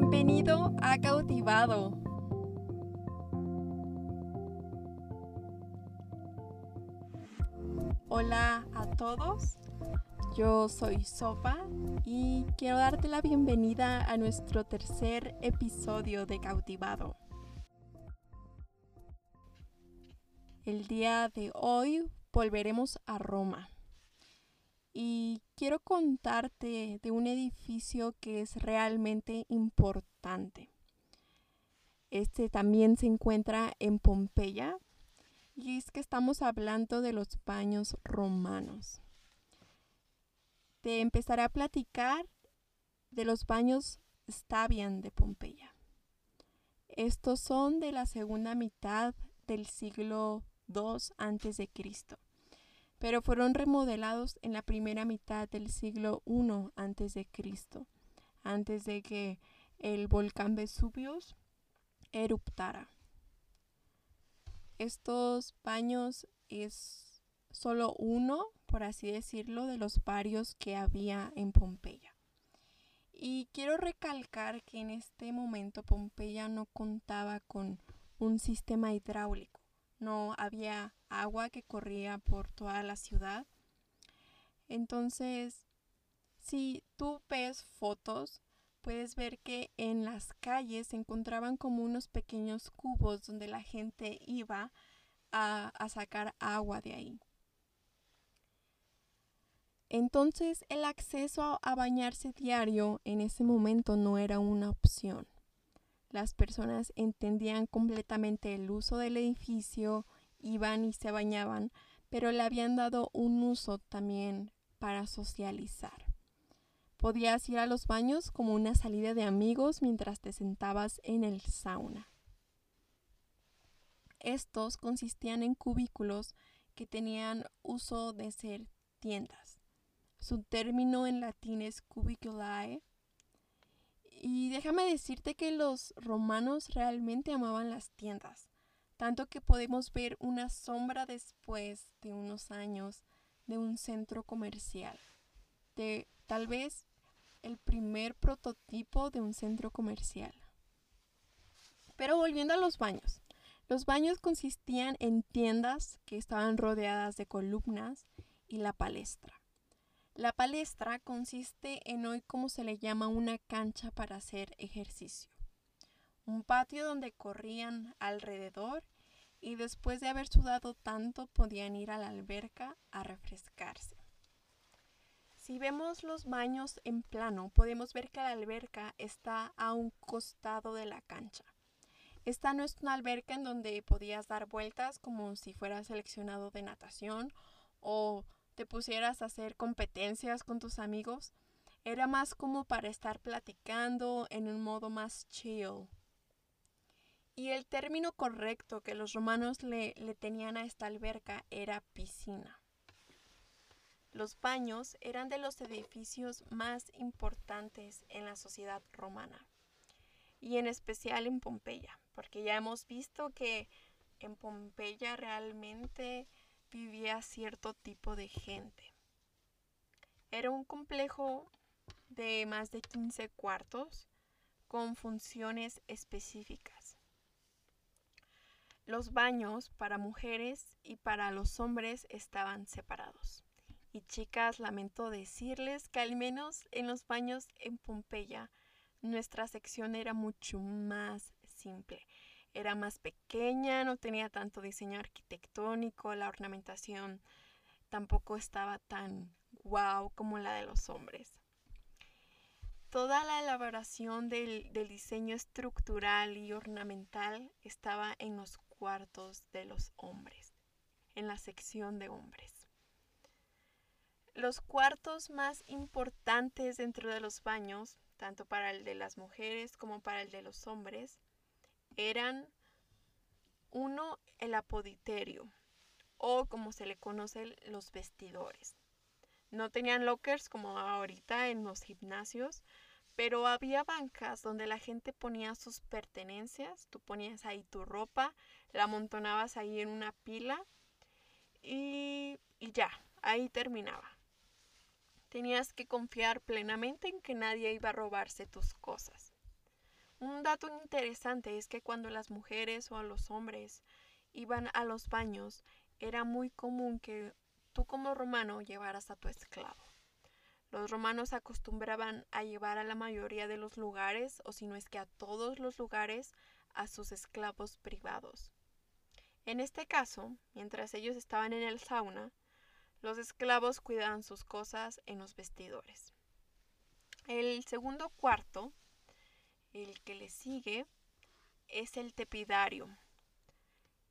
Bienvenido a Cautivado. Hola a todos, yo soy Sopa y quiero darte la bienvenida a nuestro tercer episodio de Cautivado. El día de hoy volveremos a Roma y quiero contarte de un edificio que es realmente importante. Este también se encuentra en Pompeya y es que estamos hablando de los baños romanos. Te empezaré a platicar de los baños Stabian de Pompeya. Estos son de la segunda mitad del siglo II a.C pero fueron remodelados en la primera mitad del siglo I antes de Cristo, antes de que el volcán Vesuvius eruptara. Estos baños es solo uno, por así decirlo, de los varios que había en Pompeya. Y quiero recalcar que en este momento Pompeya no contaba con un sistema hidráulico no había agua que corría por toda la ciudad. Entonces, si tú ves fotos, puedes ver que en las calles se encontraban como unos pequeños cubos donde la gente iba a, a sacar agua de ahí. Entonces el acceso a bañarse diario en ese momento no era una opción. Las personas entendían completamente el uso del edificio, iban y se bañaban, pero le habían dado un uso también para socializar. Podías ir a los baños como una salida de amigos mientras te sentabas en el sauna. Estos consistían en cubículos que tenían uso de ser tiendas. Su término en latín es cubiculae y déjame decirte que los romanos realmente amaban las tiendas, tanto que podemos ver una sombra después de unos años de un centro comercial, de tal vez el primer prototipo de un centro comercial. Pero volviendo a los baños. Los baños consistían en tiendas que estaban rodeadas de columnas y la palestra. La palestra consiste en hoy como se le llama una cancha para hacer ejercicio. Un patio donde corrían alrededor y después de haber sudado tanto podían ir a la alberca a refrescarse. Si vemos los baños en plano, podemos ver que la alberca está a un costado de la cancha. Esta no es una alberca en donde podías dar vueltas como si fueras seleccionado de natación o te pusieras a hacer competencias con tus amigos, era más como para estar platicando en un modo más chill. Y el término correcto que los romanos le, le tenían a esta alberca era piscina. Los baños eran de los edificios más importantes en la sociedad romana y en especial en Pompeya, porque ya hemos visto que en Pompeya realmente vivía cierto tipo de gente. Era un complejo de más de 15 cuartos con funciones específicas. Los baños para mujeres y para los hombres estaban separados. Y chicas, lamento decirles que al menos en los baños en Pompeya nuestra sección era mucho más simple era más pequeña, no tenía tanto diseño arquitectónico, la ornamentación tampoco estaba tan wow como la de los hombres. Toda la elaboración del, del diseño estructural y ornamental estaba en los cuartos de los hombres, en la sección de hombres. Los cuartos más importantes dentro de los baños, tanto para el de las mujeres como para el de los hombres, eran uno el apoditerio o como se le conoce los vestidores. No tenían lockers como ahorita en los gimnasios, pero había bancas donde la gente ponía sus pertenencias, tú ponías ahí tu ropa, la amontonabas ahí en una pila y, y ya, ahí terminaba. Tenías que confiar plenamente en que nadie iba a robarse tus cosas. Un dato interesante es que cuando las mujeres o los hombres iban a los baños, era muy común que tú como romano llevaras a tu esclavo. Los romanos acostumbraban a llevar a la mayoría de los lugares, o si no es que a todos los lugares, a sus esclavos privados. En este caso, mientras ellos estaban en el sauna, los esclavos cuidaban sus cosas en los vestidores. El segundo cuarto, el que le sigue, es el tepidario.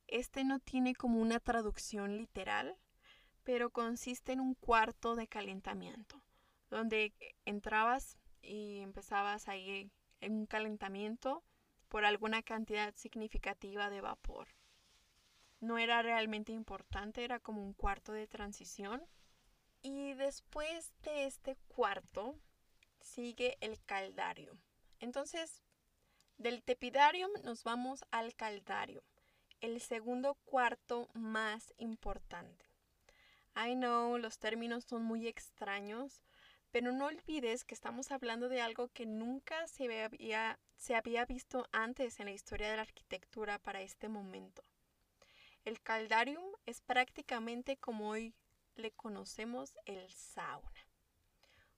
Este no tiene como una traducción literal, pero consiste en un cuarto de calentamiento, donde entrabas y empezabas ahí en un calentamiento por alguna cantidad significativa de vapor no era realmente importante, era como un cuarto de transición. Y después de este cuarto sigue el caldario. Entonces, del tepidarium nos vamos al caldario, el segundo cuarto más importante. I know, los términos son muy extraños, pero no olvides que estamos hablando de algo que nunca se había, se había visto antes en la historia de la arquitectura para este momento. El caldarium es prácticamente como hoy le conocemos el sauna.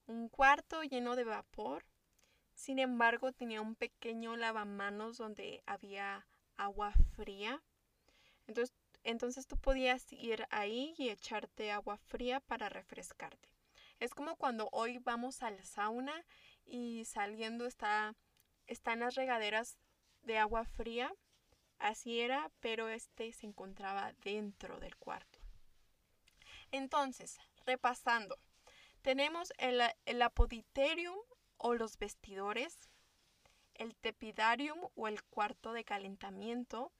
Un cuarto lleno de vapor, sin embargo tenía un pequeño lavamanos donde había agua fría. Entonces, entonces tú podías ir ahí y echarte agua fría para refrescarte. Es como cuando hoy vamos al sauna y saliendo está, están las regaderas de agua fría Así era, pero este se encontraba dentro del cuarto. Entonces, repasando, tenemos el, el apoditerium o los vestidores, el tepidarium o el cuarto de calentamiento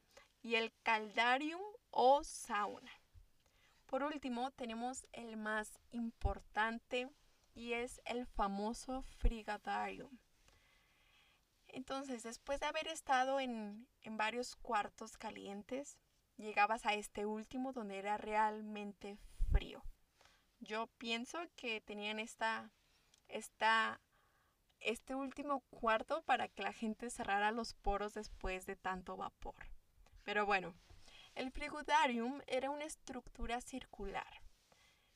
y el caldarium o sauna. Por último, tenemos el más importante y es el famoso frigadarium. Entonces, después de haber estado en, varios cuartos calientes, llegabas a este último donde era realmente frío. Yo pienso que tenían esta, esta, este último cuarto para que la gente cerrara los poros después de tanto vapor. Pero bueno, el frigudarium era una estructura circular.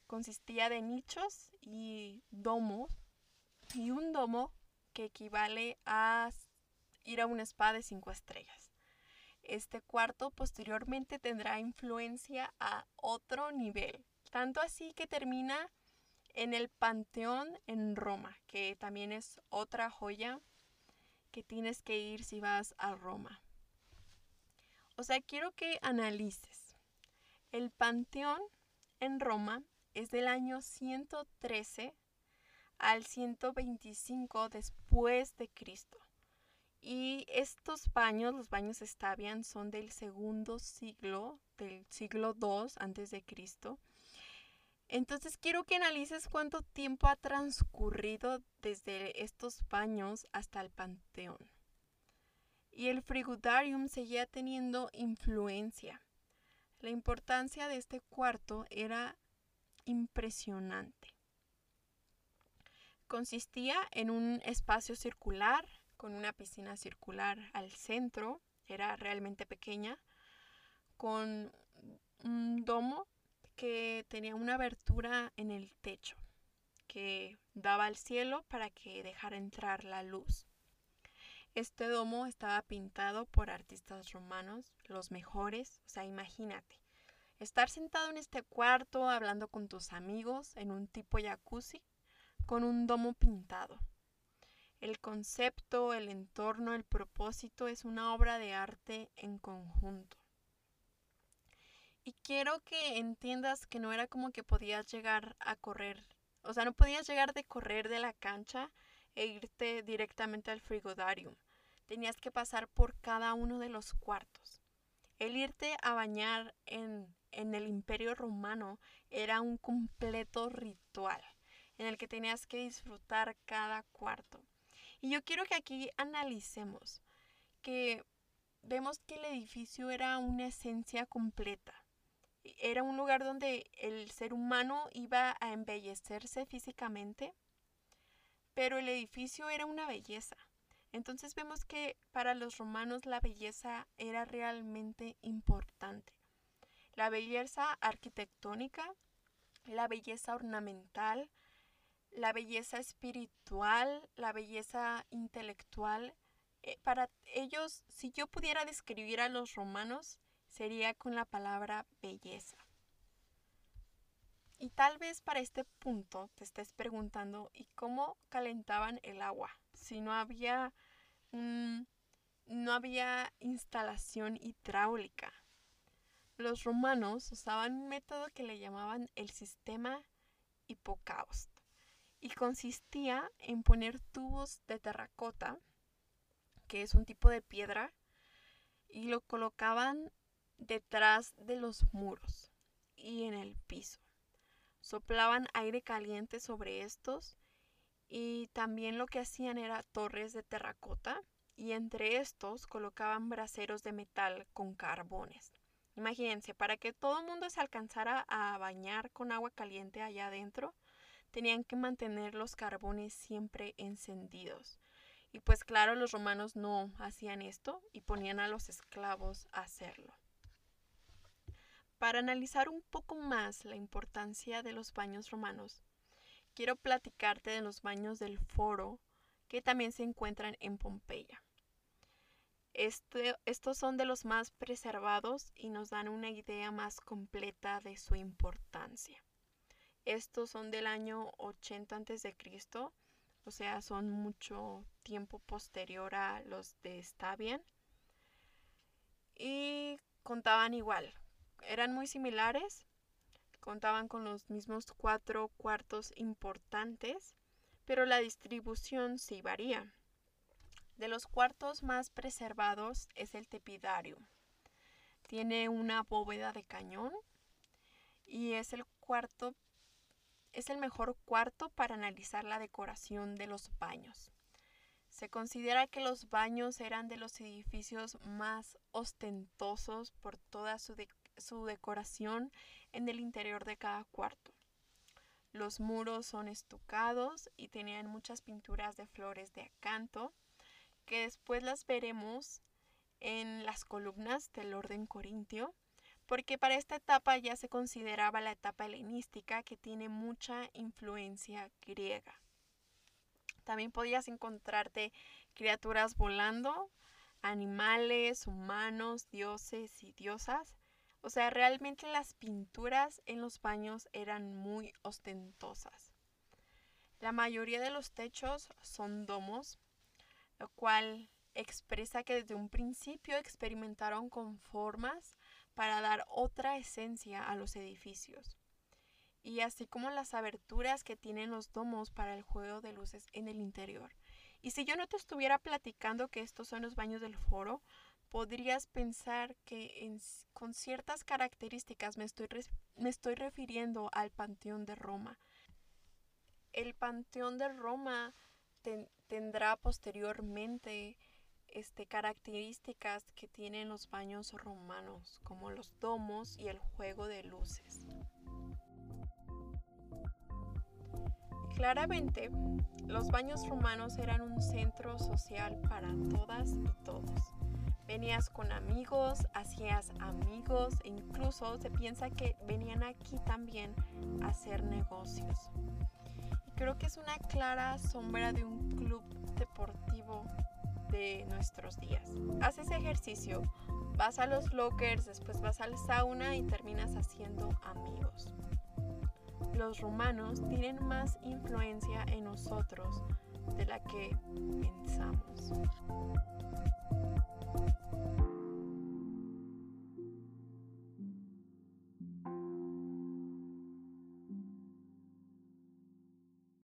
Consistía de nichos y domos y un domo que equivale a ir a un spa de cinco estrellas. Este cuarto posteriormente tendrá influencia a otro nivel, tanto así que termina en el Panteón en Roma, que también es otra joya que tienes que ir si vas a Roma. O sea, quiero que analices. El Panteón en Roma es del año 113 al 125 después de Cristo. Y estos baños, los baños Stavian, son del segundo siglo, del siglo II antes de Cristo. Entonces quiero que analices cuánto tiempo ha transcurrido desde estos baños hasta el panteón. Y el frigudarium seguía teniendo influencia. La importancia de este cuarto era impresionante. Consistía en un espacio circular con una piscina circular al centro, era realmente pequeña, con un domo que tenía una abertura en el techo que daba al cielo para que dejara entrar la luz. Este domo estaba pintado por artistas romanos, los mejores, o sea, imagínate, estar sentado en este cuarto hablando con tus amigos en un tipo jacuzzi con un domo pintado. El concepto, el entorno, el propósito es una obra de arte en conjunto. Y quiero que entiendas que no era como que podías llegar a correr, o sea, no podías llegar de correr de la cancha e irte directamente al frigodarium. Tenías que pasar por cada uno de los cuartos. El irte a bañar en, en el imperio romano era un completo ritual en el que tenías que disfrutar cada cuarto. Y yo quiero que aquí analicemos que vemos que el edificio era una esencia completa. Era un lugar donde el ser humano iba a embellecerse físicamente, pero el edificio era una belleza. Entonces vemos que para los romanos la belleza era realmente importante. La belleza arquitectónica, la belleza ornamental, la belleza espiritual, la belleza intelectual. Eh, para ellos, si yo pudiera describir a los romanos, sería con la palabra belleza. Y tal vez para este punto te estés preguntando, ¿y cómo calentaban el agua? Si no había, no había instalación hidráulica. Los romanos usaban un método que le llamaban el sistema hipocaust y consistía en poner tubos de terracota, que es un tipo de piedra, y lo colocaban detrás de los muros y en el piso soplaban aire caliente sobre estos y también lo que hacían era torres de terracota y entre estos colocaban braseros de metal con carbones. Imagínense, para que todo el mundo se alcanzara a bañar con agua caliente allá adentro, tenían que mantener los carbones siempre encendidos. Y pues claro, los romanos no hacían esto y ponían a los esclavos a hacerlo. Para analizar un poco más la importancia de los baños romanos, quiero platicarte de los baños del foro que también se encuentran en Pompeya. Este, estos son de los más preservados y nos dan una idea más completa de su importancia. Estos son del año 80 a.C., o sea, son mucho tiempo posterior a los de Stabian. Y contaban igual eran muy similares, contaban con los mismos cuatro cuartos importantes, pero la distribución sí varía. De los cuartos más preservados es el tepidario. Tiene una bóveda de cañón y es el cuarto es el mejor cuarto para analizar la decoración de los baños. Se considera que los baños eran de los edificios más ostentosos por toda su, su decoración en el interior de cada cuarto. Los muros son estucados y tenían muchas pinturas de flores de acanto, que después las veremos en las columnas del orden corintio, porque para esta etapa ya se consideraba la etapa helenística que tiene mucha influencia griega. También podías encontrarte criaturas volando, animales, humanos, dioses y diosas, o sea, realmente las pinturas en los baños eran muy ostentosas. La mayoría de los techos son domos, lo cual expresa que desde un principio experimentaron con formas para dar otra esencia a los edificios. Y así como las aberturas que tienen los domos para el juego de luces en el interior. Y si yo no te estuviera platicando que estos son los baños del foro, podrías pensar que con ciertas características me estoy, me estoy refiriendo al Panteón de Roma. El Panteón de Roma tendrá posteriormente este, características que tienen los baños romanos, como los domos y el juego de luces. Claramente, los baños romanos eran un centro social para todas y todos. Venías con amigos, hacías amigos incluso se piensa que venían aquí también a hacer negocios. Y creo que es una clara sombra de un club deportivo de nuestros días. Haces ejercicio, vas a los lockers, después vas al sauna y terminas haciendo amigos. Los romanos tienen más influencia en nosotros de la que pensamos.